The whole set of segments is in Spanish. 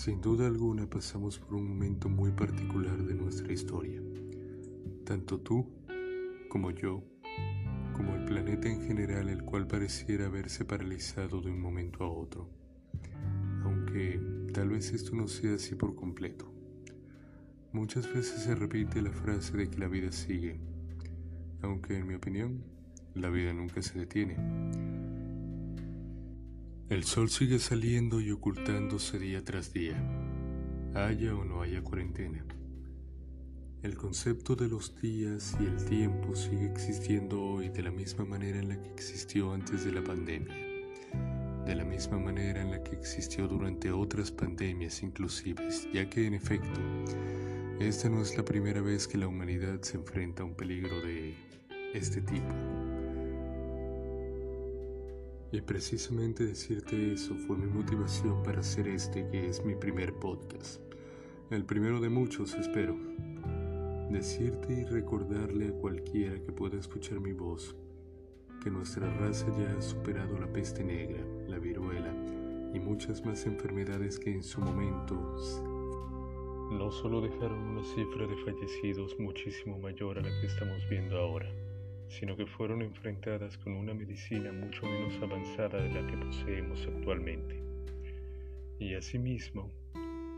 Sin duda alguna pasamos por un momento muy particular de nuestra historia. Tanto tú como yo, como el planeta en general, el cual pareciera haberse paralizado de un momento a otro. Aunque tal vez esto no sea así por completo. Muchas veces se repite la frase de que la vida sigue, aunque en mi opinión, la vida nunca se detiene. El sol sigue saliendo y ocultándose día tras día, haya o no haya cuarentena. El concepto de los días y el tiempo sigue existiendo hoy de la misma manera en la que existió antes de la pandemia, de la misma manera en la que existió durante otras pandemias inclusives, ya que en efecto, esta no es la primera vez que la humanidad se enfrenta a un peligro de este tipo. Y precisamente decirte eso fue mi motivación para hacer este que es mi primer podcast. El primero de muchos, espero. Decirte y recordarle a cualquiera que pueda escuchar mi voz que nuestra raza ya ha superado la peste negra, la viruela y muchas más enfermedades que en su momento no solo dejaron una cifra de fallecidos muchísimo mayor a la que estamos viendo ahora sino que fueron enfrentadas con una medicina mucho menos avanzada de la que poseemos actualmente. Y asimismo,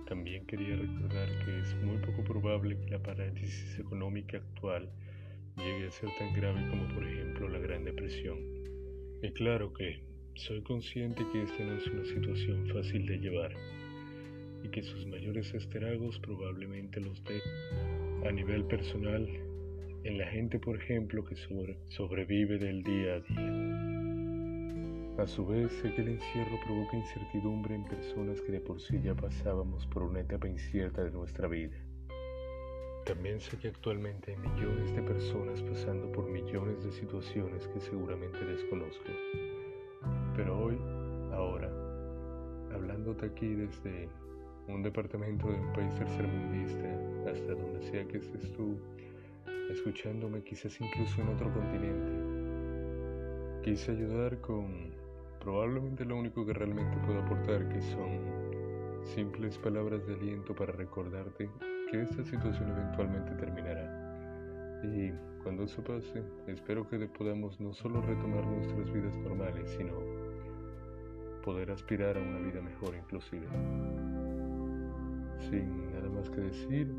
también quería recordar que es muy poco probable que la parálisis económica actual llegue a ser tan grave como por ejemplo la Gran Depresión. Y claro que soy consciente que esta no es una situación fácil de llevar y que sus mayores estragos probablemente los dé a nivel personal en la gente, por ejemplo, que sobrevive del día a día. A su vez, sé que el encierro provoca incertidumbre en personas que de por sí ya pasábamos por una etapa incierta de nuestra vida. También sé que actualmente hay millones de personas pasando por millones de situaciones que seguramente desconozco. Pero hoy, ahora, hablándote aquí desde un departamento de un país tercermundista, hasta donde sea que estés tú, escuchándome quizás incluso en otro continente. Quise ayudar con probablemente lo único que realmente puedo aportar, que son simples palabras de aliento para recordarte que esta situación eventualmente terminará. Y cuando eso pase, espero que podamos no solo retomar nuestras vidas normales, sino poder aspirar a una vida mejor inclusive. Sin nada más que decir,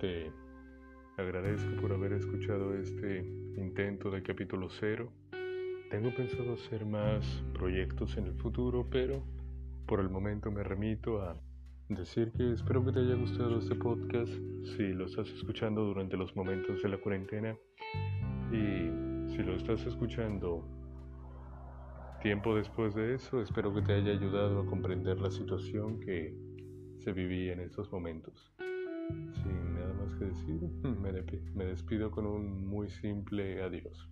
te Agradezco por haber escuchado este intento de capítulo cero. Tengo pensado hacer más proyectos en el futuro, pero por el momento me remito a decir que espero que te haya gustado este podcast si lo estás escuchando durante los momentos de la cuarentena y si lo estás escuchando tiempo después de eso, espero que te haya ayudado a comprender la situación que se vivía en estos momentos. Sin decir, me despido con un muy simple adiós.